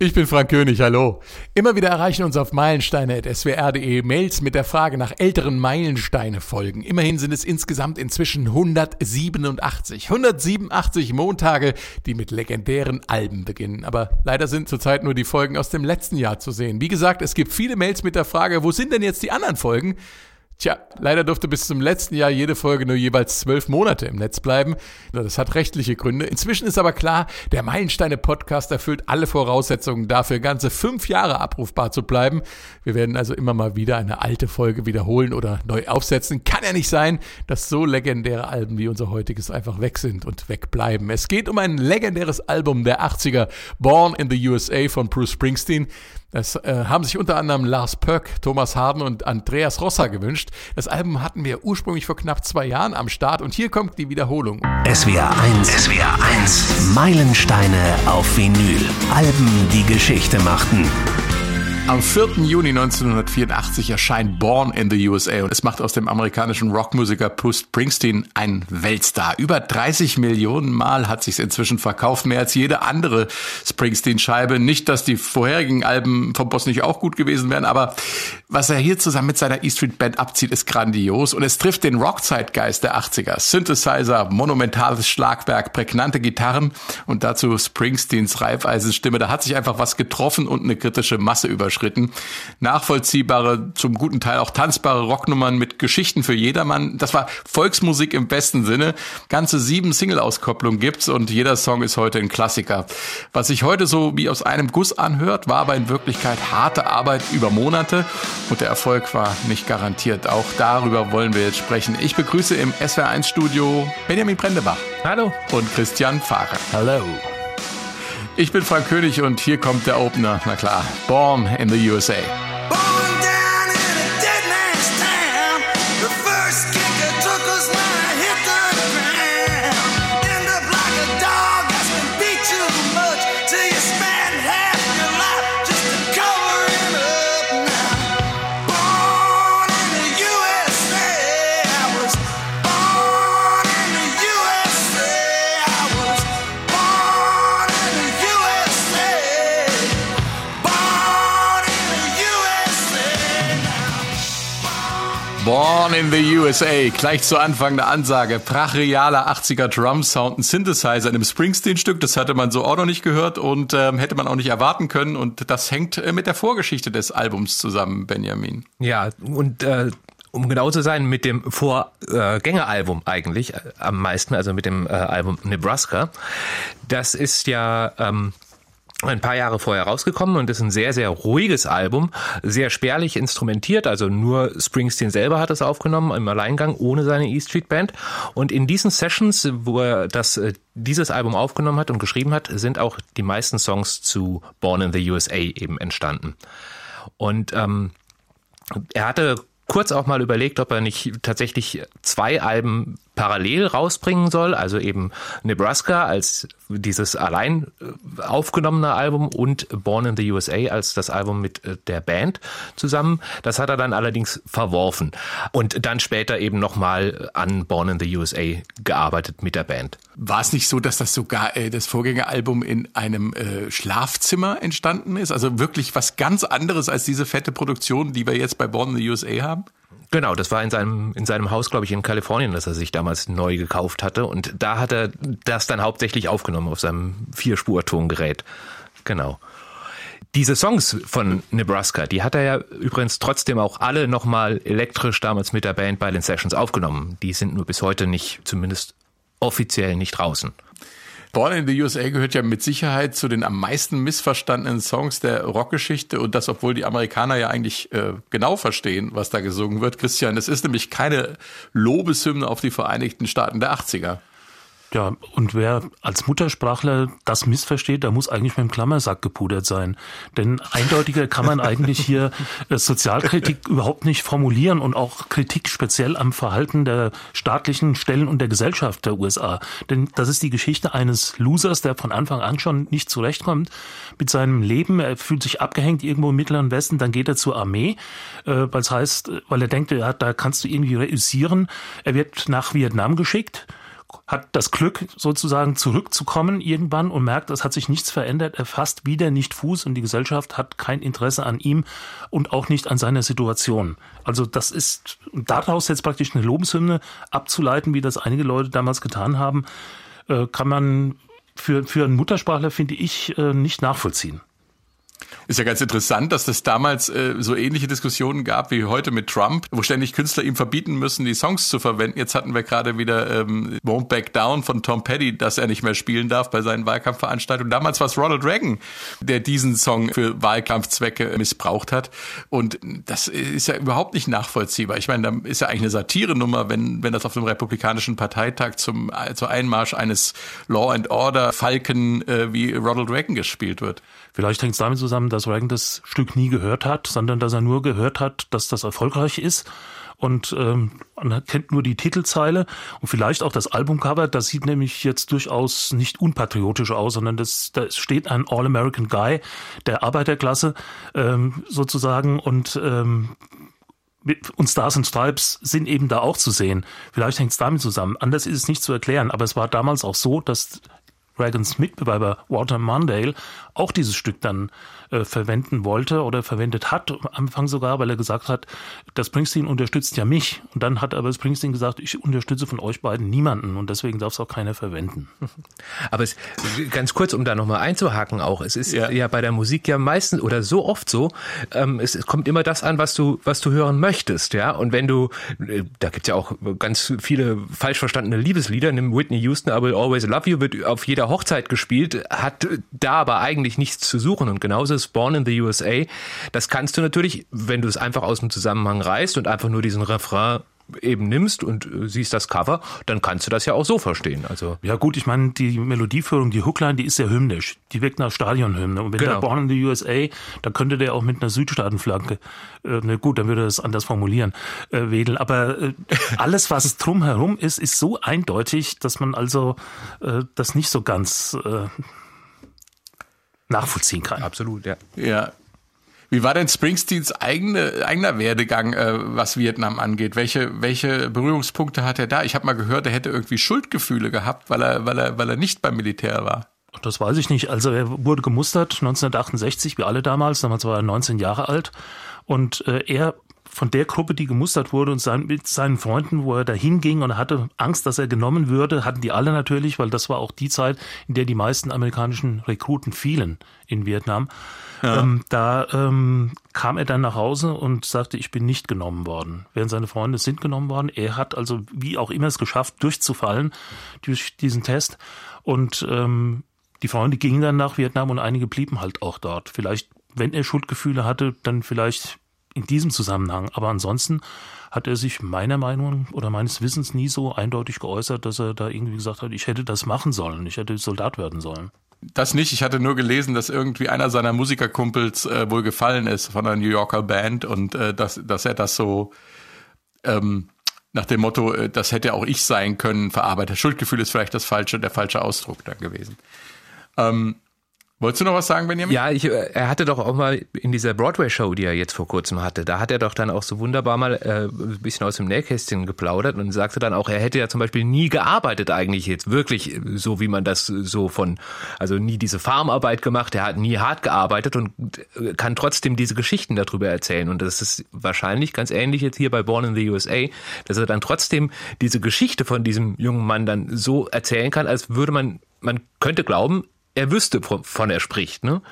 Ich bin Frank König, hallo. Immer wieder erreichen uns auf meilensteine.swr.de Mails mit der Frage nach älteren Meilensteine-Folgen. Immerhin sind es insgesamt inzwischen 187. 187 Montage, die mit legendären Alben beginnen. Aber leider sind zurzeit nur die Folgen aus dem letzten Jahr zu sehen. Wie gesagt, es gibt viele Mails mit der Frage, wo sind denn jetzt die anderen Folgen? Tja, leider durfte bis zum letzten Jahr jede Folge nur jeweils zwölf Monate im Netz bleiben. Das hat rechtliche Gründe. Inzwischen ist aber klar, der Meilensteine-Podcast erfüllt alle Voraussetzungen dafür, ganze fünf Jahre abrufbar zu bleiben. Wir werden also immer mal wieder eine alte Folge wiederholen oder neu aufsetzen. Kann ja nicht sein, dass so legendäre Alben wie unser heutiges einfach weg sind und wegbleiben. Es geht um ein legendäres Album der 80er, Born in the USA von Bruce Springsteen. Das äh, haben sich unter anderem Lars Pöck, Thomas Harden und Andreas Rosser gewünscht. Das Album hatten wir ursprünglich vor knapp zwei Jahren am Start und hier kommt die Wiederholung. SWR 1, SWR 1, Meilensteine auf Vinyl. Alben, die Geschichte machten. Am 4. Juni 1984 erscheint Born in the USA und es macht aus dem amerikanischen Rockmusiker Bruce Springsteen einen Weltstar. Über 30 Millionen Mal hat sich inzwischen verkauft, mehr als jede andere Springsteen-Scheibe. Nicht, dass die vorherigen Alben vom Boss nicht auch gut gewesen wären, aber was er hier zusammen mit seiner E Street Band abzieht, ist grandios und es trifft den Rockzeitgeist der 80er. Synthesizer, monumentales Schlagwerk, prägnante Gitarren und dazu Springsteens Reifeisenstimme. Da hat sich einfach was getroffen und eine kritische Masse überschritten überschritten. Nachvollziehbare, zum guten Teil auch tanzbare Rocknummern mit Geschichten für jedermann. Das war Volksmusik im besten Sinne. Ganze sieben Single-Auskopplungen gibt's und jeder Song ist heute ein Klassiker. Was sich heute so wie aus einem Guss anhört, war aber in Wirklichkeit harte Arbeit über Monate und der Erfolg war nicht garantiert. Auch darüber wollen wir jetzt sprechen. Ich begrüße im SWR1 Studio Benjamin Brendebach. Hallo. Und Christian Fahrer. Hallo. Ich bin Frank König und hier kommt der Opener. Na klar, Born in the USA. Born in the USA. Gleich zu Anfang der Ansage. Brachialer 80er Drum Sound, ein Synthesizer in einem Springsteen-Stück. Das hatte man so auch noch nicht gehört und ähm, hätte man auch nicht erwarten können. Und das hängt äh, mit der Vorgeschichte des Albums zusammen, Benjamin. Ja, und äh, um genau zu sein, mit dem Vorgängeralbum eigentlich äh, am meisten, also mit dem äh, Album Nebraska. Das ist ja ähm, ein paar Jahre vorher rausgekommen und ist ein sehr, sehr ruhiges Album, sehr spärlich instrumentiert, also nur Springsteen selber hat es aufgenommen im Alleingang ohne seine E Street Band. Und in diesen Sessions, wo er das, äh, dieses Album aufgenommen hat und geschrieben hat, sind auch die meisten Songs zu Born in the USA eben entstanden. Und ähm, er hatte kurz auch mal überlegt, ob er nicht tatsächlich zwei Alben parallel rausbringen soll, also eben Nebraska als dieses allein äh, aufgenommene Album und Born in the USA als das Album mit äh, der Band zusammen. Das hat er dann allerdings verworfen und dann später eben nochmal an Born in the USA gearbeitet mit der Band. War es nicht so, dass das sogar äh, das Vorgängeralbum in einem äh, Schlafzimmer entstanden ist? Also wirklich was ganz anderes als diese fette Produktion, die wir jetzt bei Born in the USA haben? Genau, das war in seinem, in seinem Haus, glaube ich, in Kalifornien, das er sich damals neu gekauft hatte. Und da hat er das dann hauptsächlich aufgenommen auf seinem Vierspur-Tongerät. Genau. Diese Songs von Nebraska, die hat er ja übrigens trotzdem auch alle nochmal elektrisch damals mit der Band bei den Sessions aufgenommen. Die sind nur bis heute nicht, zumindest offiziell nicht draußen. Born in the USA gehört ja mit Sicherheit zu den am meisten missverstandenen Songs der Rockgeschichte und das, obwohl die Amerikaner ja eigentlich äh, genau verstehen, was da gesungen wird. Christian, es ist nämlich keine Lobeshymne auf die Vereinigten Staaten der 80er. Ja, und wer als Muttersprachler das missversteht, der muss eigentlich mit dem Klammersack gepudert sein. Denn eindeutiger kann man eigentlich hier äh, Sozialkritik überhaupt nicht formulieren und auch Kritik speziell am Verhalten der staatlichen Stellen und der Gesellschaft der USA. Denn das ist die Geschichte eines Losers, der von Anfang an schon nicht zurechtkommt mit seinem Leben. Er fühlt sich abgehängt irgendwo im Mittleren Westen, dann geht er zur Armee, äh, weil es heißt, weil er denkt, ja, da kannst du irgendwie reüssieren. Er wird nach Vietnam geschickt hat das Glück, sozusagen zurückzukommen irgendwann und merkt, es hat sich nichts verändert. Er fasst wieder nicht Fuß und die Gesellschaft hat kein Interesse an ihm und auch nicht an seiner Situation. Also das ist daraus jetzt praktisch eine Lobeshymne abzuleiten, wie das einige Leute damals getan haben, äh, kann man für, für einen Muttersprachler, finde ich, äh, nicht nachvollziehen. Ist ja ganz interessant, dass es damals äh, so ähnliche Diskussionen gab wie heute mit Trump, wo ständig Künstler ihm verbieten müssen, die Songs zu verwenden. Jetzt hatten wir gerade wieder ähm, Won't Back Down von Tom Petty, dass er nicht mehr spielen darf bei seinen Wahlkampfveranstaltungen. Damals war es Ronald Reagan, der diesen Song für Wahlkampfzwecke missbraucht hat. Und das ist ja überhaupt nicht nachvollziehbar. Ich meine, da ist ja eigentlich eine Satirenummer, wenn, wenn das auf dem Republikanischen Parteitag zum, zur Einmarsch eines Law and Order Falken äh, wie Ronald Reagan gespielt wird. Vielleicht hängt es damit zusammen, dass Reagan das Stück nie gehört hat, sondern dass er nur gehört hat, dass das erfolgreich ist und ähm, man kennt nur die Titelzeile und vielleicht auch das Albumcover. Das sieht nämlich jetzt durchaus nicht unpatriotisch aus, sondern das, da steht ein All-American Guy der Arbeiterklasse ähm, sozusagen und ähm, und Stars and Stripes sind eben da auch zu sehen. Vielleicht hängt es damit zusammen. Anders ist es nicht zu erklären, aber es war damals auch so, dass Reagans Mitbewerber Walter Mondale auch dieses Stück dann äh, verwenden wollte oder verwendet hat, am Anfang sogar, weil er gesagt hat, das Springsteen unterstützt ja mich. Und dann hat aber Springsteen gesagt, ich unterstütze von euch beiden niemanden und deswegen darf es auch keiner verwenden. Aber es, ganz kurz, um da nochmal einzuhaken auch, es ist ja. ja. bei der Musik ja meistens oder so oft so, ähm, es, es, kommt immer das an, was du, was du hören möchtest, ja. Und wenn du, äh, da gibt's ja auch ganz viele falsch verstandene Liebeslieder, nimm Whitney Houston, I Will Always Love You, wird auf jeder Hochzeit gespielt, hat da aber eigentlich nichts zu suchen. Und genauso ist Born in the USA. Das kannst du natürlich, wenn du es einfach aus dem Zusammenhang reißt und einfach nur diesen Refrain eben nimmst und äh, siehst das Cover, dann kannst du das ja auch so verstehen. Also ja gut, ich meine die Melodieführung, die Hookline, die ist sehr hymnisch. Die wirkt nach Stadionhymne. Und wenn genau. der Born in the USA, dann könnte der auch mit einer Südstaatenflagge, äh, ne gut, dann würde er es anders formulieren, äh, wedeln. Aber äh, alles, was drumherum ist, ist so eindeutig, dass man also äh, das nicht so ganz äh, nachvollziehen kann. Absolut, ja. Ja. Wie war denn Springsteens eigene, eigener Werdegang, äh, was Vietnam angeht? Welche, welche Berührungspunkte hat er da? Ich habe mal gehört, er hätte irgendwie Schuldgefühle gehabt, weil er, weil er, weil er nicht beim Militär war. Das weiß ich nicht. Also er wurde gemustert 1968, wie alle damals. Damals war er 19 Jahre alt. Und äh, er von der Gruppe, die gemustert wurde und sein, mit seinen Freunden, wo er da hinging und hatte Angst, dass er genommen würde, hatten die alle natürlich, weil das war auch die Zeit, in der die meisten amerikanischen Rekruten fielen in Vietnam. Ja. Ähm, da ähm, kam er dann nach Hause und sagte, ich bin nicht genommen worden. Während seine Freunde sind genommen worden. Er hat also wie auch immer es geschafft, durchzufallen durch diesen Test. Und ähm, die Freunde gingen dann nach Vietnam und einige blieben halt auch dort. Vielleicht, wenn er Schuldgefühle hatte, dann vielleicht in diesem Zusammenhang. Aber ansonsten hat er sich meiner Meinung oder meines Wissens nie so eindeutig geäußert, dass er da irgendwie gesagt hat, ich hätte das machen sollen, ich hätte Soldat werden sollen. Das nicht. Ich hatte nur gelesen, dass irgendwie einer seiner Musikerkumpels äh, wohl gefallen ist von einer New Yorker Band und äh, dass, dass er das so ähm, nach dem Motto, äh, das hätte auch ich sein können, verarbeitet. Schuldgefühl ist vielleicht das falsche, der falsche Ausdruck dann gewesen. Ähm, Wolltest du noch was sagen, Benjamin? Ja, ich, äh, er hatte doch auch mal in dieser Broadway-Show, die er jetzt vor kurzem hatte, da hat er doch dann auch so wunderbar mal äh, ein bisschen aus dem Nähkästchen geplaudert und sagte dann auch, er hätte ja zum Beispiel nie gearbeitet eigentlich jetzt wirklich so, wie man das so von, also nie diese Farmarbeit gemacht, er hat nie hart gearbeitet und äh, kann trotzdem diese Geschichten darüber erzählen und das ist wahrscheinlich ganz ähnlich jetzt hier bei Born in the USA, dass er dann trotzdem diese Geschichte von diesem jungen Mann dann so erzählen kann, als würde man man könnte glauben, er wüsste, von er spricht, ne?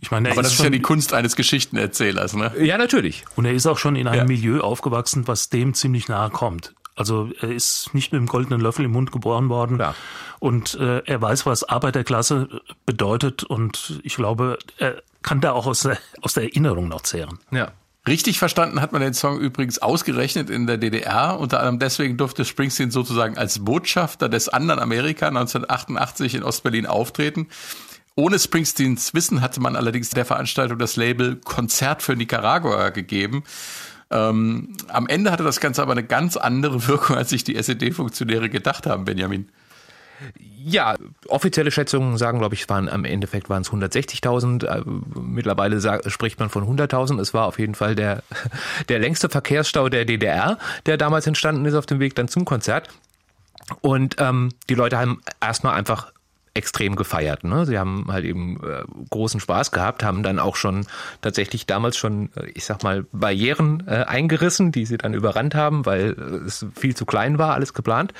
Ich meine, aber ist das ist ja die Kunst eines Geschichtenerzählers, ne? Ja, natürlich. Und er ist auch schon in einem ja. Milieu aufgewachsen, was dem ziemlich nahe kommt. Also er ist nicht mit dem goldenen Löffel im Mund geboren worden. Ja. Und äh, er weiß, was Arbeiterklasse bedeutet. Und ich glaube, er kann da auch aus der, aus der Erinnerung noch zehren. Ja. Richtig verstanden hat man den Song übrigens ausgerechnet in der DDR. Unter anderem deswegen durfte Springsteen sozusagen als Botschafter des anderen Amerika 1988 in Ostberlin auftreten. Ohne Springsteens Wissen hatte man allerdings der Veranstaltung das Label Konzert für Nicaragua gegeben. Ähm, am Ende hatte das Ganze aber eine ganz andere Wirkung, als sich die SED-Funktionäre gedacht haben, Benjamin. Ja, offizielle Schätzungen sagen, glaube ich, waren am Endeffekt waren es 160.000. Äh, mittlerweile sagt, spricht man von 100.000. Es war auf jeden Fall der, der längste Verkehrsstau der DDR, der damals entstanden ist auf dem Weg dann zum Konzert. Und ähm, die Leute haben erstmal einfach extrem gefeiert. Ne? Sie haben halt eben äh, großen Spaß gehabt, haben dann auch schon tatsächlich damals schon, äh, ich sag mal, Barrieren äh, eingerissen, die sie dann überrannt haben, weil äh, es viel zu klein war, alles geplant.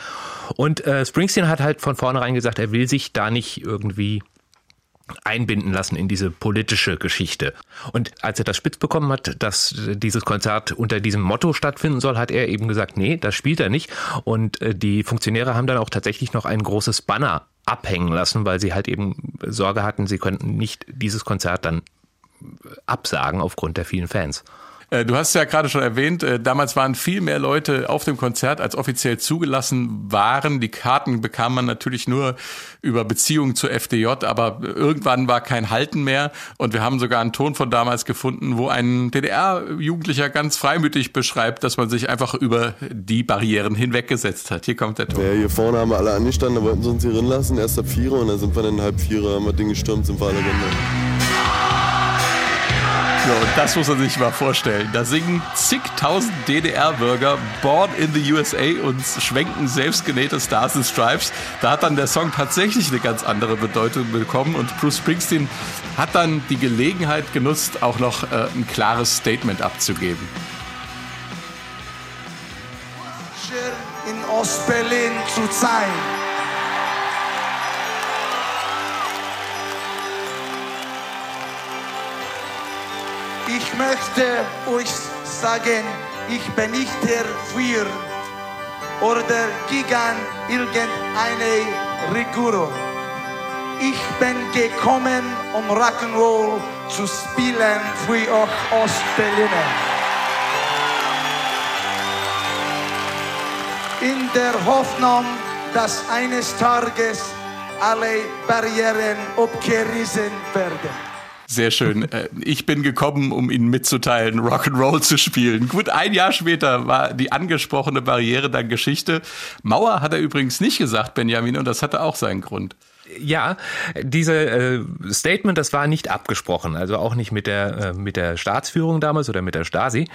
Und äh, Springsteen hat halt von vornherein gesagt, er will sich da nicht irgendwie einbinden lassen in diese politische Geschichte. Und als er das spitz bekommen hat, dass dieses Konzert unter diesem Motto stattfinden soll, hat er eben gesagt, nee, das spielt er nicht. Und äh, die Funktionäre haben dann auch tatsächlich noch ein großes Banner abhängen lassen, weil sie halt eben Sorge hatten, sie könnten nicht dieses Konzert dann absagen aufgrund der vielen Fans. Äh, du hast ja gerade schon erwähnt, äh, damals waren viel mehr Leute auf dem Konzert, als offiziell zugelassen waren. Die Karten bekam man natürlich nur über Beziehungen zur FDJ, aber irgendwann war kein Halten mehr. Und wir haben sogar einen Ton von damals gefunden, wo ein DDR-Jugendlicher ganz freimütig beschreibt, dass man sich einfach über die Barrieren hinweggesetzt hat. Hier kommt der Ton. Ja, hier vorne haben wir alle angestanden, da wollten sie uns hier drin lassen, erst ab vier und dann sind wir dann halb vier, haben wir Ding gestürmt, sind wir alle drin. Und das muss man sich mal vorstellen. Da singen zigtausend DDR-Bürger Born in the USA und schwenken selbstgenähte Stars and Stripes. Da hat dann der Song tatsächlich eine ganz andere Bedeutung bekommen und Bruce Springsteen hat dann die Gelegenheit genutzt, auch noch äh, ein klares Statement abzugeben. In Ostberlin zu sein. Ich möchte euch sagen, ich bin nicht der Führer oder gegen irgendeine Regierung. Ich bin gekommen, um Rock'n'Roll zu spielen für euch Ostberliner. In der Hoffnung, dass eines Tages alle Barrieren abgerissen werden. Sehr schön. Äh, ich bin gekommen, um Ihnen mitzuteilen, Rock'n'Roll zu spielen. Gut, ein Jahr später war die angesprochene Barriere dann Geschichte. Mauer hat er übrigens nicht gesagt, Benjamin, und das hatte auch seinen Grund. Ja, diese äh, Statement, das war nicht abgesprochen, also auch nicht mit der äh, mit der Staatsführung damals oder mit der Stasi.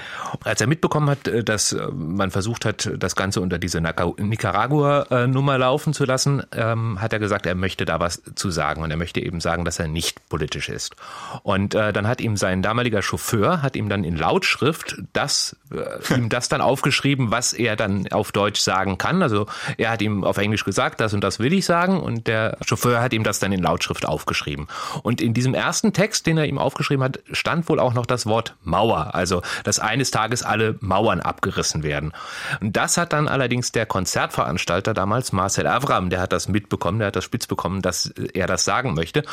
Als er mitbekommen hat, äh, dass äh, man versucht hat, das Ganze unter diese Nicaragua-Nummer laufen zu lassen, ähm, hat er gesagt, er möchte da was zu sagen und er möchte eben sagen, dass er nicht politisch ist. Und äh, dann hat ihm sein damaliger Chauffeur hat ihm dann in Lautschrift das äh, ihm das dann aufgeschrieben, was er dann auf Deutsch sagen kann. Also er hat ihm auf Englisch gesagt, das und das will ich sagen und der Chauffeur Chauffeur hat ihm das dann in Lautschrift aufgeschrieben. Und in diesem ersten Text, den er ihm aufgeschrieben hat, stand wohl auch noch das Wort Mauer. Also, dass eines Tages alle Mauern abgerissen werden. Und das hat dann allerdings der Konzertveranstalter damals, Marcel Avram, der hat das mitbekommen, der hat das spitz bekommen, dass er das sagen möchte.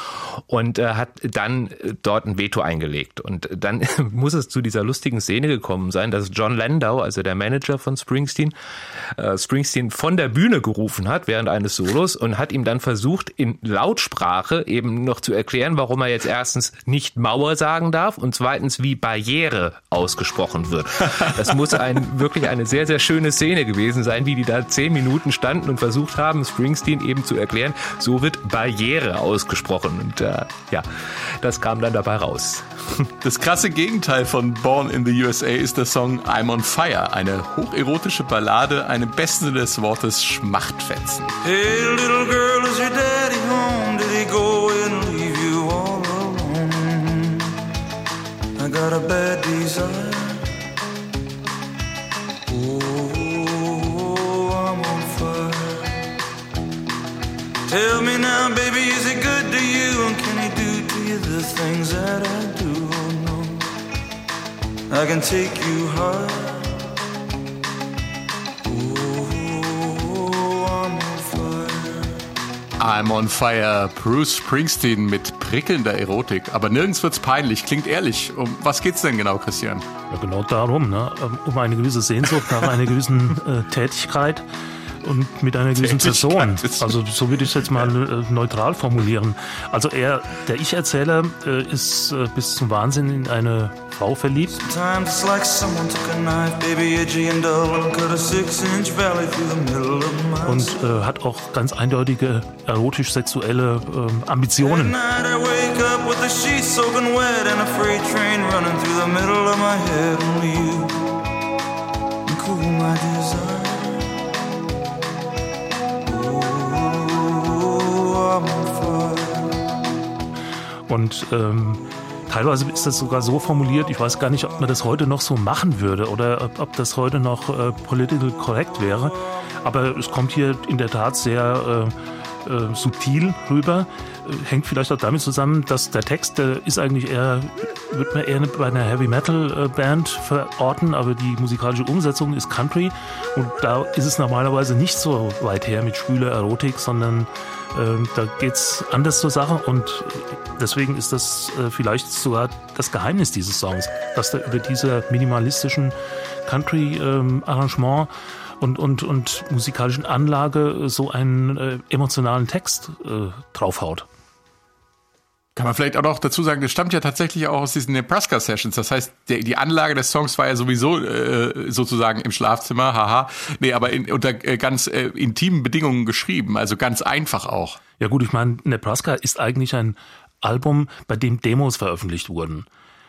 Und äh, hat dann dort ein Veto eingelegt. Und dann muss es zu dieser lustigen Szene gekommen sein, dass John Landau, also der Manager von Springsteen, äh, Springsteen von der Bühne gerufen hat während eines Solos und hat ihm dann versucht, in Lautsprache eben noch zu erklären, warum er jetzt erstens nicht Mauer sagen darf und zweitens wie Barriere ausgesprochen wird. Das muss ein, wirklich eine sehr, sehr schöne Szene gewesen sein, wie die da zehn Minuten standen und versucht haben, Springsteen eben zu erklären, so wird Barriere ausgesprochen. Und äh, ja, das kam dann dabei raus. Das krasse Gegenteil von Born in the USA ist der Song I'm on Fire, eine hocherotische Ballade, eine besten des Wortes Schmachtfetzen. Hey the things that I do? Oh, no. I can take you high. I'm on fire. Bruce Springsteen mit prickelnder Erotik. Aber nirgends wird's peinlich. Klingt ehrlich. Um was geht's denn genau, Christian? Ja, genau darum, ne? Um eine gewisse Sehnsucht nach einer gewissen äh, Tätigkeit und mit einer gewissen Person. Also so würde ich es jetzt mal äh, neutral formulieren. Also er, der Ich-Erzähler, äh, ist äh, bis zum Wahnsinn in eine Frau verliebt. Und äh, hat auch ganz eindeutige erotisch-sexuelle äh, Ambitionen. Cool my desire Und ähm, teilweise ist das sogar so formuliert, ich weiß gar nicht, ob man das heute noch so machen würde oder ob, ob das heute noch äh, political correct wäre. Aber es kommt hier in der Tat sehr äh, äh, subtil rüber. Äh, hängt vielleicht auch damit zusammen, dass der Text der ist eigentlich eher, wird man eher bei einer Heavy Metal äh, Band verorten, aber die musikalische Umsetzung ist Country und da ist es normalerweise nicht so weit her mit schwüler Erotik, sondern äh, da geht's anders zur Sache und deswegen ist das äh, vielleicht sogar das Geheimnis dieses Songs, dass da über diese minimalistischen Country-Arrangement und, und, und musikalischen Anlage so einen äh, emotionalen Text äh, draufhaut. Kann man vielleicht auch noch dazu sagen, das stammt ja tatsächlich auch aus diesen Nebraska Sessions. Das heißt, der, die Anlage des Songs war ja sowieso äh, sozusagen im Schlafzimmer, haha. Nee, aber in, unter äh, ganz äh, intimen Bedingungen geschrieben, also ganz einfach auch. Ja gut, ich meine, Nebraska ist eigentlich ein Album, bei dem Demos veröffentlicht wurden.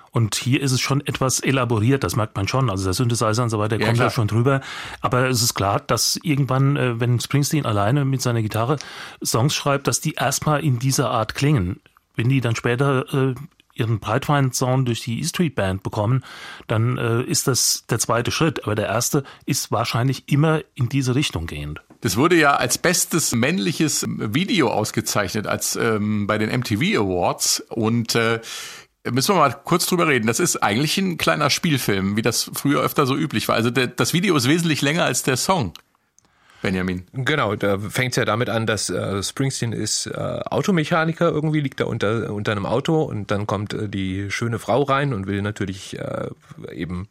Und hier ist es schon etwas elaboriert, das merkt man schon. Also der Synthesizer und so weiter Ja, kommt ja schon drüber. Aber es ist klar, dass irgendwann, äh, wenn Springsteen alleine mit seiner Gitarre Songs schreibt, dass die erstmal in dieser Art klingen. Wenn die dann später äh, ihren Breitwein-Sound durch die E-Street Band bekommen, dann äh, ist das der zweite Schritt. Aber der erste ist wahrscheinlich immer in diese Richtung gehend. Das wurde ja als bestes männliches Video ausgezeichnet als ähm, bei den MTV Awards und äh, müssen wir mal kurz drüber reden. Das ist eigentlich ein kleiner Spielfilm, wie das früher öfter so üblich war. Also der, das Video ist wesentlich länger als der Song. Benjamin. Genau, da fängt es ja damit an, dass äh, Springsteen ist äh, Automechaniker, irgendwie liegt da unter, unter einem Auto und dann kommt äh, die schöne Frau rein und will natürlich äh, eben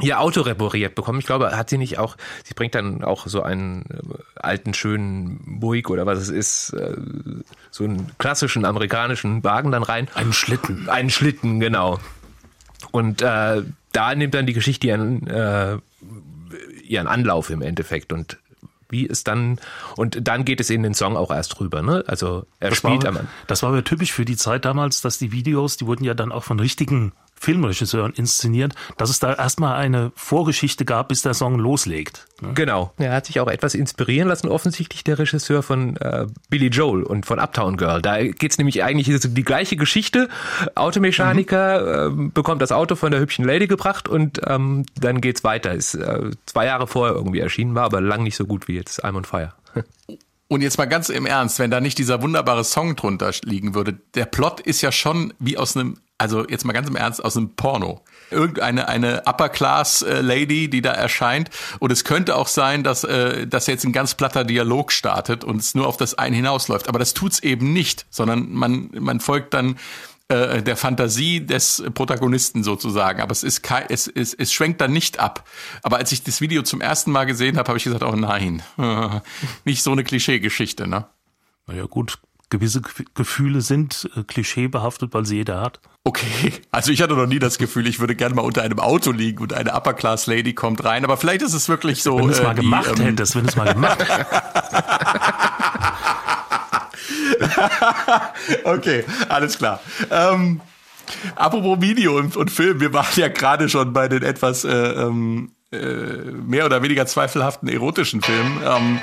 ihr Auto repariert bekommen. Ich glaube, hat sie nicht auch, sie bringt dann auch so einen äh, alten, schönen Buick oder was es ist, äh, so einen klassischen amerikanischen Wagen dann rein. Einen Schlitten. Einen Schlitten, genau. Und äh, da nimmt dann die Geschichte ihren, äh, ihren Anlauf im Endeffekt und wie es dann und dann geht es in den Song auch erst rüber, ne? Also er Das spielt war, am das war aber typisch für die Zeit damals, dass die Videos, die wurden ja dann auch von richtigen Filmregisseuren inszeniert, dass es da erstmal eine Vorgeschichte gab, bis der Song loslegt. ne? Genau. Er hat sich auch etwas inspirieren lassen, offensichtlich der Regisseur von äh, Billy Joel und von Uptown Girl. Da geht's nämlich eigentlich ist die gleiche Geschichte. Automechaniker ähm, bekommt das Auto von der hübschen Lady gebracht und ähm, dann geht's weiter. Ist äh, zwei Jahre vorher irgendwie erschienen, war aber lang nicht so gut wie jetzt I'm on Fire. Und jetzt mal ganz im Ernst, wenn da nicht dieser wunderbare Song drunter liegen würde, der Plot ist ja schon wie aus einem, also jetzt mal ganz im Ernst, aus einem Porno. Irgendeine eine Upper Class äh, Lady, die da erscheint. Und es könnte auch sein, dass, äh, dass jetzt ein ganz platter Dialog startet und es nur auf das eine hinausläuft. Aber das tut's eben nicht, sondern man, man folgt dann äh, der Fantasie des Protagonisten sozusagen. Aber es ist kein, es, es, es schwenkt dann nicht ab. Aber als ich das Video zum ersten Mal gesehen habe, habe ich gesagt, oh nein, nicht so eine Klischeegeschichte, ne? Naja gut, gewisse Ge- Gefühle sind äh, klischeebehaftet, weil sie jeder hat. Okay, also ich hatte noch nie das Gefühl, ich würde gerne mal unter einem Auto liegen und eine Upper Class Lady kommt rein. Aber vielleicht ist es wirklich so. Wenn du es äh, mal wie, gemacht ähm, hättest, wenn du es mal gemacht Okay, alles klar. Ähm, apropos Video und, und Film, wir waren ja gerade schon bei den etwas äh, ähm, äh, mehr oder weniger zweifelhaften erotischen Filmen. Ähm,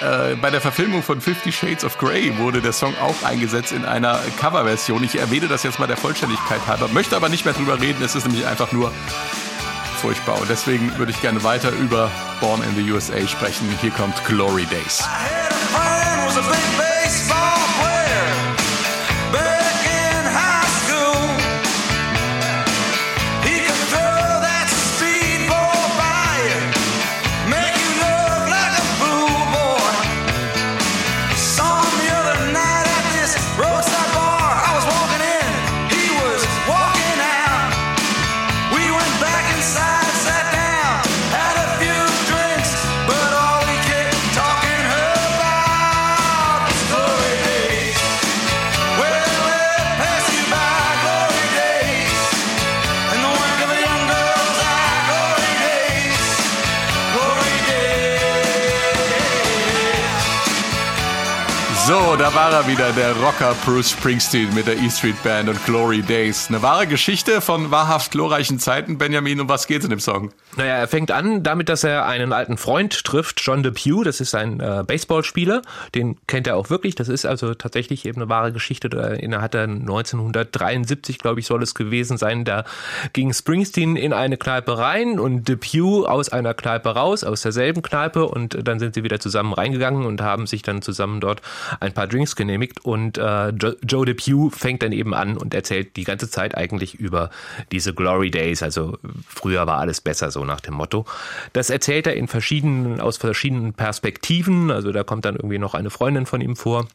äh, bei der Verfilmung von Fifty Shades of Grey wurde der Song auch eingesetzt in einer Coverversion. Ich erwähne das jetzt mal der Vollständigkeit halber, möchte aber nicht mehr drüber reden. Es ist nämlich einfach nur furchtbar. Und deswegen würde ich gerne weiter über Born in the USA sprechen. Hier kommt Glory Days. had a friend was a big baseball player So, da war er wieder, der Rocker Bruce Springsteen mit der E Street Band und Glory Days. Eine wahre Geschichte von wahrhaft glorreichen Zeiten, Benjamin. Um was geht's in dem Song? Naja, er fängt an damit, dass er einen alten Freund trifft, John DePew. Das ist ein äh, Baseballspieler. Den kennt er auch wirklich. Das ist also tatsächlich eben eine wahre Geschichte. Da hat er 1973, glaube ich, soll es gewesen sein. Da ging Springsteen in eine Kneipe rein und DePew aus einer Kneipe raus, aus derselben Kneipe. Und dann sind sie wieder zusammen reingegangen und haben sich dann zusammen dort ein paar Drinks genehmigt. Und äh, Joe DePew fängt dann eben an und erzählt die ganze Zeit eigentlich über diese Glory Days. Also früher war alles besser, so nach dem Motto. Das erzählt er in verschiedenen, aus verschiedenen Perspektiven. Also da kommt dann irgendwie noch eine Freundin von ihm vor.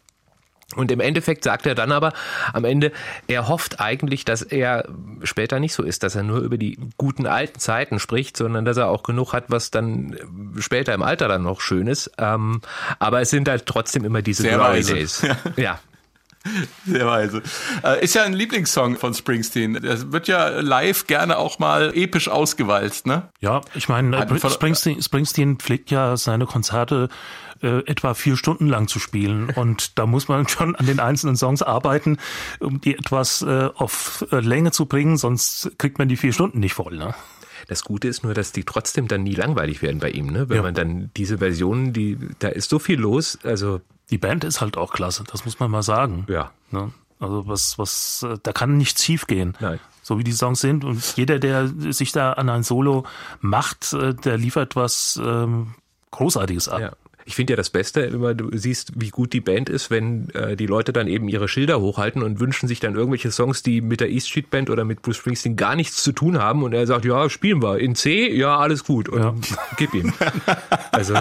Und im Endeffekt sagt er dann aber am Ende, er hofft eigentlich, dass er später nicht so ist, dass er nur über die guten alten Zeiten spricht, sondern dass er auch genug hat, was dann später im Alter dann noch schön ist. Ähm, aber es sind halt trotzdem immer diese Sehr Glory. Days. Ja. Sehr weise. Äh, Ist ja ein Lieblingssong von Springsteen. Das wird ja live gerne auch mal episch ausgewalzt, ne? Ja, ich meine, Springsteen, Springsteen pflegt ja seine Konzerte äh, etwa vier Stunden lang zu spielen. Und da muss man schon an den einzelnen Songs arbeiten, um die etwas äh, auf Länge zu bringen, sonst kriegt man die vier Stunden nicht voll. Ne? Das Gute ist nur, dass die trotzdem dann nie langweilig werden bei ihm, ne? Wenn Ja. man dann diese Versionen, die, da ist so viel los, also Die Band ist halt auch klasse, das muss man mal sagen. ja. Ne? Also was, was, äh, da kann nichts schief gehen. Nein. So wie die Songs sind. Und jeder, der sich da an ein Solo macht, äh, der liefert was ähm, Großartiges ab. Ja. Ich finde ja das Beste, immer du siehst, wie gut die Band ist, wenn äh, die Leute dann eben ihre Schilder hochhalten und wünschen sich dann irgendwelche Songs, die mit der East Street Band oder mit Bruce Springsteen gar nichts zu tun haben und er sagt, ja, spielen wir in C, ja, alles gut und gib ihm. Also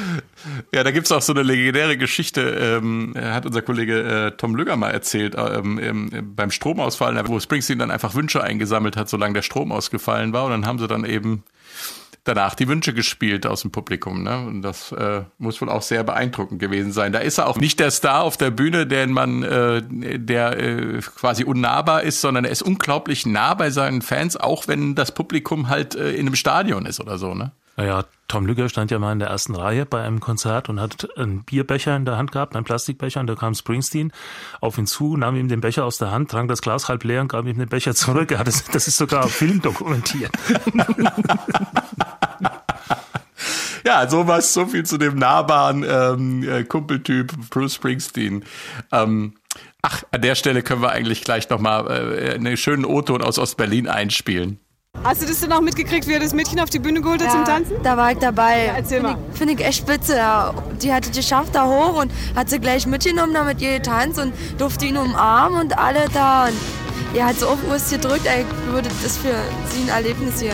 Ja, da gibt's auch so eine legendäre Geschichte, ähm, hat unser Kollege äh, Tom Lügger mal erzählt, ähm, ähm, beim Stromausfall, wo Springsteen dann einfach Wünsche eingesammelt hat, solange der Strom ausgefallen war. Und dann haben sie dann eben danach die Wünsche gespielt aus dem Publikum. Ne? Und das äh, muss wohl auch sehr beeindruckend gewesen sein. Da ist er auch nicht der Star auf der Bühne, den man, äh, der äh, quasi unnahbar ist, sondern er ist unglaublich nah bei seinen Fans, auch wenn das Publikum halt äh, in einem Stadion ist oder so. Ne? Naja, Tom Lügger stand ja mal in der ersten Reihe bei einem Konzert und hat einen Bierbecher in der Hand gehabt, einen Plastikbecher, und da kam Springsteen auf ihn zu, nahm ihm den Becher aus der Hand, trank das Glas halb leer und gab ihm den Becher zurück. Ja, das, das ist sogar auf Film dokumentiert. Ja, sowas, so viel zu dem nahbaren ähm, äh, Kumpeltyp Bruce Springsteen. Ähm, ach, an der Stelle können wir eigentlich gleich nochmal äh, einen schönen O-Ton aus Ostberlin einspielen. Hast du das dann auch mitgekriegt, wie er das Mädchen auf die Bühne geholt hat zum Tanzen? Da war ich dabei. Ja, erzähl Finde ich, find ich echt spitze. Ja. Die hat es geschafft da hoch und hat sie gleich mitgenommen, damit ihr getanzt und durfte ihn umarmen und alle da. Und er hat so auf Urs gedrückt, ey, ich würde das für sie ein Erlebnis hier.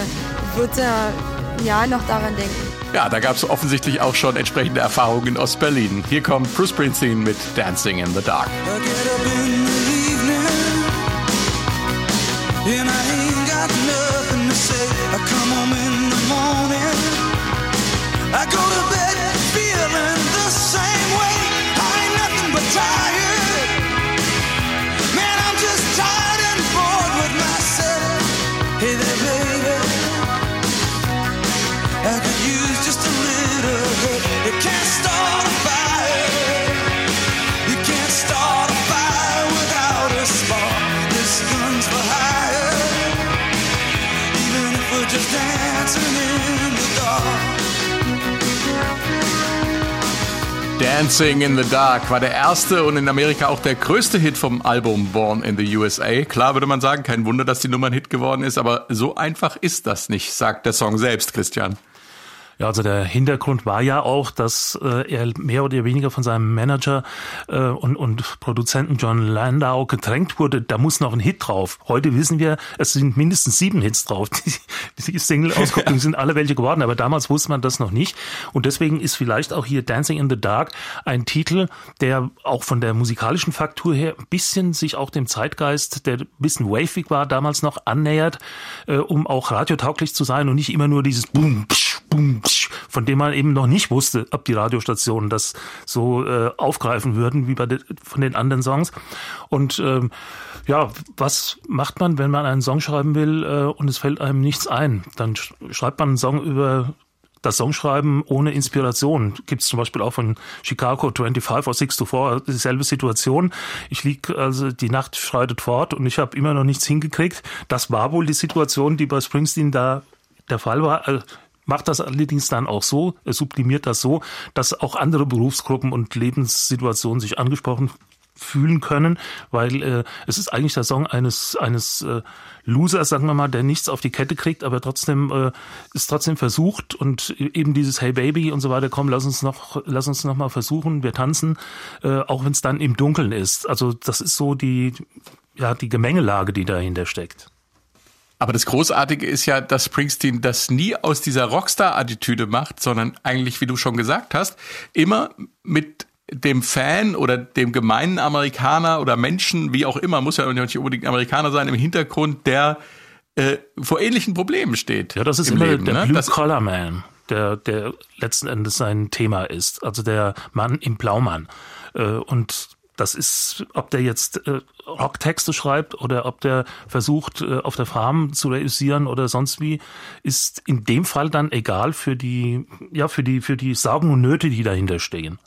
Ich würde ja ein Jahr noch daran denken. Ja, da gab es offensichtlich auch schon entsprechende Erfahrungen in Ostberlin. Hier kommt Bruce Springsteen mit Dancing in the Dark. I say. I come home in the morning. I go to bed feeling the same way. I ain't nothing but tired. Dancing in the Dark war der erste und in Amerika auch der größte Hit vom Album Born in the USA. Klar würde man sagen, kein Wunder, dass die Nummer ein Hit geworden ist, aber so einfach ist das nicht, sagt der Song selbst, Christian. Ja, also der Hintergrund war ja auch, dass äh, er mehr oder weniger von seinem Manager äh, und, und Produzenten John Landau gedrängt wurde, da muss noch ein Hit drauf. Heute wissen wir, es sind mindestens sieben Hits drauf. Die, die Single-Auskopplungen sind alle welche geworden, aber damals wusste man das noch nicht. Und deswegen ist vielleicht auch hier Dancing in the Dark ein Titel, der auch von der musikalischen Faktur her ein bisschen sich auch dem Zeitgeist, der ein bisschen wavig war, damals noch annähert, äh, um auch radiotauglich zu sein und nicht immer nur dieses Boom, psch, Boom, psch, von dem man eben noch nicht wusste, ob die Radiostationen das so äh, aufgreifen würden wie bei de, von den anderen Songs. Und ähm, ja, was macht man, wenn man einen Song schreiben will äh, und es fällt einem nichts ein? Dann sch schreibt man einen Song über das Songschreiben ohne Inspiration gibt es zum Beispiel auch von Chicago 25 or 6 to 4 dieselbe Situation. Ich lieg also die Nacht schreitet fort und ich habe immer noch nichts hingekriegt. Das war wohl die Situation, die bei Springsteen da der Fall war. Macht das allerdings dann auch so, sublimiert das so, dass auch andere Berufsgruppen und Lebenssituationen sich angesprochen fühlen können, weil äh, es ist eigentlich der Song eines eines äh, Losers, sagen wir mal, der nichts auf die Kette kriegt, aber trotzdem äh, ist trotzdem versucht und eben dieses Hey Baby und so weiter. Komm, lass uns noch lass uns noch mal versuchen. Wir tanzen, äh, auch wenn es dann im Dunkeln ist. Also das ist so die ja die Gemengelage, die dahinter steckt. Aber das Großartige ist ja, dass Springsteen das nie aus dieser Rockstar-Attitüde macht, sondern eigentlich, wie du schon gesagt hast, immer mit dem Fan oder dem gemeinen Amerikaner oder Menschen, wie auch immer, muss ja nicht unbedingt Amerikaner sein, im Hintergrund, der äh, vor ähnlichen Problemen steht. Ja, das ist immer Leben, der ne? Blue Collar Man, der, der letzten Endes sein Thema ist. Also der Mann im Blaumann. Äh, und das ist, ob der jetzt äh, Rocktexte schreibt oder ob der versucht, äh, auf der Farm zu realisieren oder sonst wie, ist in dem Fall dann egal für die, ja, für die, für die Sorgen und Nöte, die dahinter stehen.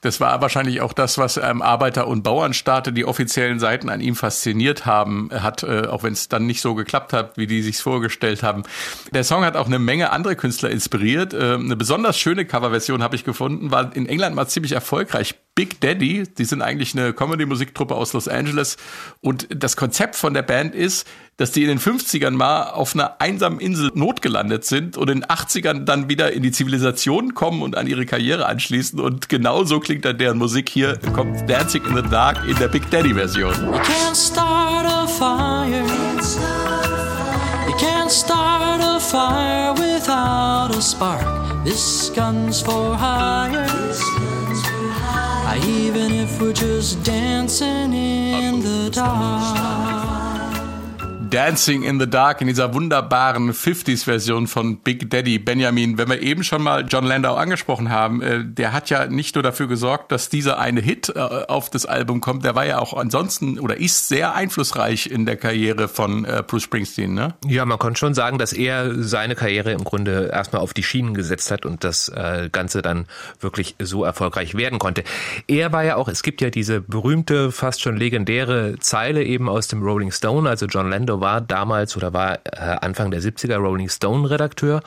Das war wahrscheinlich auch das, was ähm, Arbeiter- und Bauernstaate die offiziellen Seiten an ihm fasziniert haben, hat, äh, auch wenn es dann nicht so geklappt hat, wie die sich vorgestellt haben. Der Song hat auch eine Menge andere Künstler inspiriert. Äh, eine besonders schöne Coverversion habe ich gefunden, war in England mal ziemlich erfolgreich. Big Daddy, die sind eigentlich eine Comedy-Musiktruppe aus Los Angeles und das Konzept von der Band ist, dass die in den 50ern mal auf einer einsamen Insel notgelandet sind und in den 80ern dann wieder in die Zivilisation kommen und an ihre Karriere anschließen. Und genau so klingt dann deren Musik hier. Kommt Dancing in the Dark in der Big Daddy Version. You can't start a fire. You can't start a fire without a spark. This gun's for hire. Even if we're just dancing in the dark. Dancing in the Dark in dieser wunderbaren 50s-Version von Big Daddy Benjamin. Wenn wir eben schon mal John Landau angesprochen haben, äh, der hat ja nicht nur dafür gesorgt, dass dieser eine Hit äh, auf das Album kommt, der war ja auch ansonsten oder ist sehr einflussreich in der Karriere von äh, Bruce Springsteen, ne? Ja, man konnte schon sagen, dass er seine Karriere im Grunde erstmal auf die Schienen gesetzt hat und das Ganze dann wirklich so erfolgreich werden konnte. Er war ja auch, es gibt ja diese berühmte, fast schon legendäre Zeile eben aus dem Rolling Stone, also John Landau war damals oder war äh, Anfang der 70er Rolling Stone Redakteur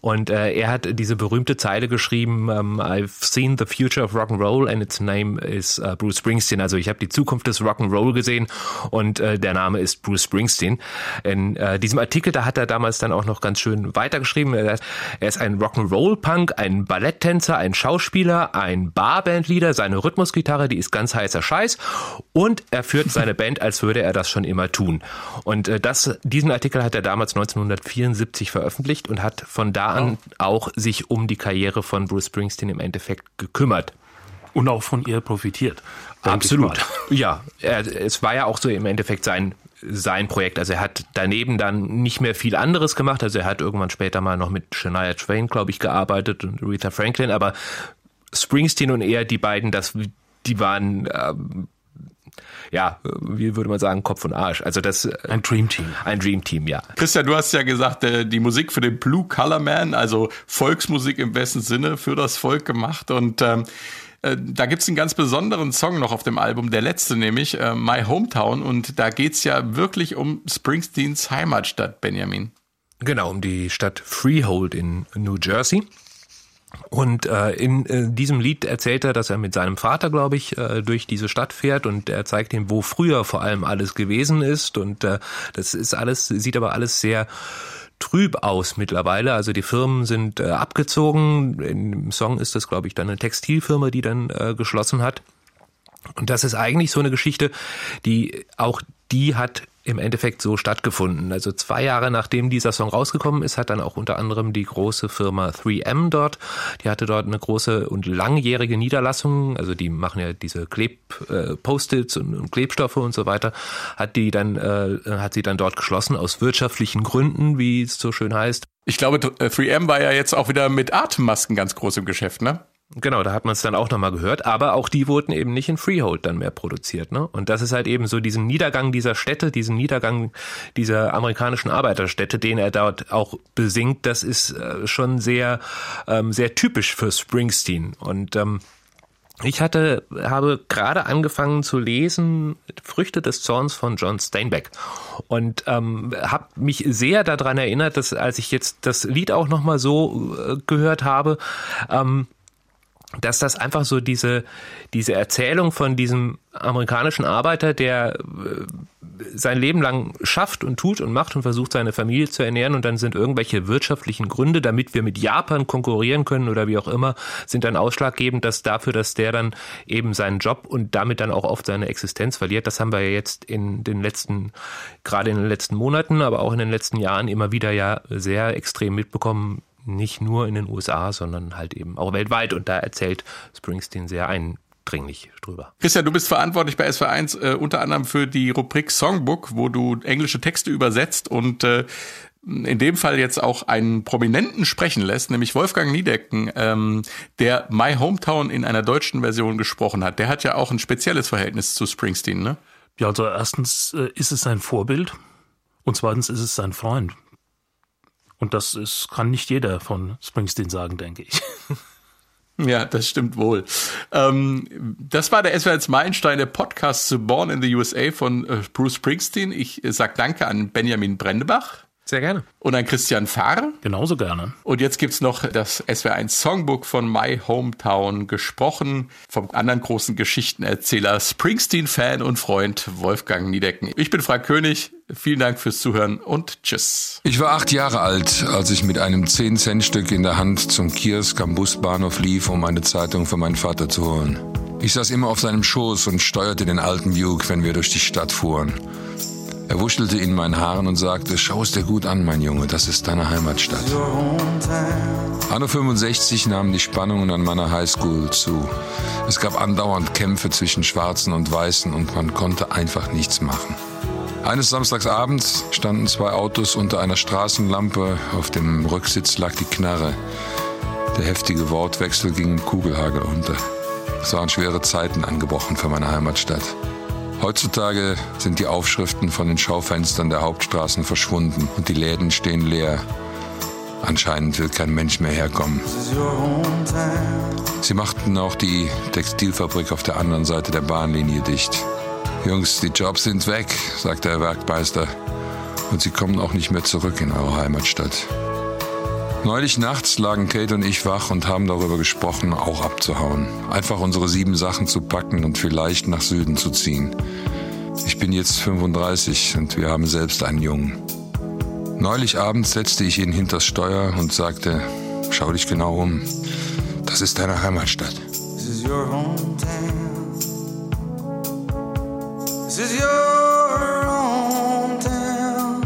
und äh, er hat diese berühmte Zeile geschrieben, ähm, I've seen the future of rock and roll and its name is uh, Bruce Springsteen. Also ich habe die Zukunft des Rock and Roll gesehen und äh, der Name ist Bruce Springsteen. In äh, diesem Artikel, da hat er damals dann auch noch ganz schön weitergeschrieben. Er, ist ein Rock and Roll Punk, ein Balletttänzer, ein Schauspieler, ein Barbandleader, seine Rhythmusgitarre, die ist ganz heißer Scheiß und er führt seine Band, als würde er das schon immer tun. Und äh, das, diesen Artikel hat er damals 1974 veröffentlicht und hat von da an auch sich um die Karriere von Bruce Springsteen im Endeffekt gekümmert. Und auch von ihr profitiert. Absolut. Ja, er, es war ja auch so im Endeffekt sein sein Projekt. Also er hat daneben dann nicht mehr viel anderes gemacht. Also er hat irgendwann später mal noch mit Shania Twain, glaube ich, gearbeitet und Aretha Franklin. Aber Springsteen und er, die beiden, das, die waren ähm, ja, wie würde man sagen, Kopf und Arsch. Also das äh, ein Dream Team. Ein Dream Team, ja. Christian, du hast ja gesagt, äh, die Musik für den Blue Color Man, also Volksmusik im besten Sinne für das Volk gemacht und ähm, äh, da gibt's einen ganz besonderen Song noch auf dem Album, der letzte nämlich, äh, My Hometown. Und da geht's ja wirklich um Springsteens Heimatstadt, Benjamin. Genau, um die Stadt Freehold in New Jersey. Und äh, in äh, diesem Lied erzählt er, dass er mit seinem Vater, glaube ich, äh, durch diese Stadt fährt und er zeigt ihm, wo früher vor allem alles gewesen ist. Und äh, das ist alles, sieht aber alles sehr trüb aus mittlerweile. Also die Firmen sind äh, abgezogen. Im Song ist das, glaube ich, dann eine Textilfirma, die dann äh, geschlossen hat. Und das ist eigentlich so eine Geschichte, die auch die hat im Endeffekt so stattgefunden. Also zwei Jahre nachdem dieser Song rausgekommen ist, hat dann auch unter anderem die große Firma 3M dort, die hatte dort eine große und langjährige Niederlassung, also die machen ja diese Kleb äh, Post-its und, und, Klebstoffe und so weiter, hat die dann äh, hat sie dann dort geschlossen aus wirtschaftlichen Gründen, wie es so schön heißt. Ich glaube, 3M war ja jetzt auch wieder mit Atemmasken ganz groß im Geschäft, ne? Genau, da hat man es dann auch nochmal gehört, aber auch die wurden eben nicht in Freehold dann mehr produziert. Ne? Und das ist halt eben so diesen Niedergang dieser Städte, diesen Niedergang dieser amerikanischen Arbeiterstädte, den er dort auch besingt, das ist äh, schon sehr, ähm, sehr typisch für Springsteen. Und ähm, ich hatte, habe gerade angefangen zu lesen Früchte des Zorns von John Steinbeck und ähm, habe mich sehr daran erinnert, dass als ich jetzt das Lied auch noch mal so äh, gehört habe, ähm, dass das einfach so diese, diese Erzählung von diesem amerikanischen Arbeiter, der äh, sein Leben lang schafft und tut und macht und versucht, seine Familie zu ernähren und dann sind irgendwelche wirtschaftlichen Gründe, damit wir mit Japan konkurrieren können oder wie auch immer, sind dann ausschlaggebend, dass dafür, dass der dann eben seinen Job und damit dann auch oft seine Existenz verliert. Das haben wir ja jetzt in den letzten, gerade in den letzten Monaten, aber auch in den letzten Jahren immer wieder ja sehr extrem mitbekommen, nicht nur in den USA, sondern halt eben auch weltweit. Und da erzählt Springsteen sehr eindringlich drüber. Christian, du bist verantwortlich bei SW1 äh, unter anderem für die Rubrik Songbook, wo du englische Texte übersetzt und äh, in dem Fall jetzt auch einen Prominenten sprechen lässt, nämlich Wolfgang Niedecken, ähm, der My Hometown in einer deutschen Version gesprochen hat. Der hat ja auch ein spezielles Verhältnis zu Springsteen, ne? Ja, also erstens äh, ist es sein Vorbild und zweitens ist es sein Freund. Und das ist, kann nicht jeder von Springsteen sagen, denke ich. Ja, das stimmt wohl. Ähm, das war der SWR1 Meilenstein, der Podcast zu Born in the USA von äh, Bruce Springsteen. Ich äh, sag danke an Benjamin Brendebach. Sehr gerne. Und an Christian Fahr. Genauso gerne. Und jetzt gibt's noch das SWR1 Songbook von My Hometown, gesprochen vom anderen großen Geschichtenerzähler, Springsteen-Fan und Freund Wolfgang Niedecken. Ich bin Frank König. Vielen Dank fürs Zuhören und tschüss. Ich war acht Jahre alt, als ich mit einem 10-Cent-Stück in der Hand zum Kiosk am Busbahnhof lief, um eine Zeitung für meinen Vater zu holen. Ich saß immer auf seinem Schoß und steuerte den alten Duke, wenn wir durch die Stadt fuhren. Er wuschelte in meinen Haaren und sagte, schau es dir gut an, mein Junge, das ist deine Heimatstadt. Anno 65 nahmen die Spannungen an meiner Highschool zu. Es gab andauernd Kämpfe zwischen Schwarzen und Weißen und man konnte einfach nichts machen. Eines Samstagsabends standen zwei Autos unter einer Straßenlampe. Auf dem Rücksitz lag die Knarre. Der heftige Wortwechsel ging im Kugelhagel unter. Es waren schwere Zeiten angebrochen für meine Heimatstadt. Heutzutage sind die Aufschriften von den Schaufenstern der Hauptstraßen verschwunden und die Läden stehen leer. Anscheinend will kein Mensch mehr herkommen. Sie machten auch die Textilfabrik auf der anderen Seite der Bahnlinie dicht. Jungs, die Jobs sind weg, sagte der Werkmeister. Und sie kommen auch nicht mehr zurück in eure Heimatstadt. Neulich nachts lagen Kate und ich wach und haben darüber gesprochen, auch abzuhauen. Einfach unsere sieben Sachen zu packen und vielleicht nach Süden zu ziehen. Ich bin jetzt 35 und wir haben selbst einen Jungen. Neulich abends setzte ich ihn hinters Steuer und sagte, schau dich genau um. Das ist deine Heimatstadt. This is your hometown. This is your hometown.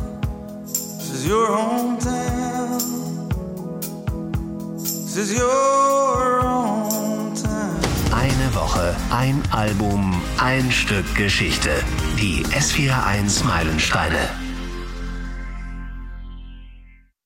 This is your hometown. Eine Woche, ein Album, ein Stück Geschichte. Die S41 Meilensteine.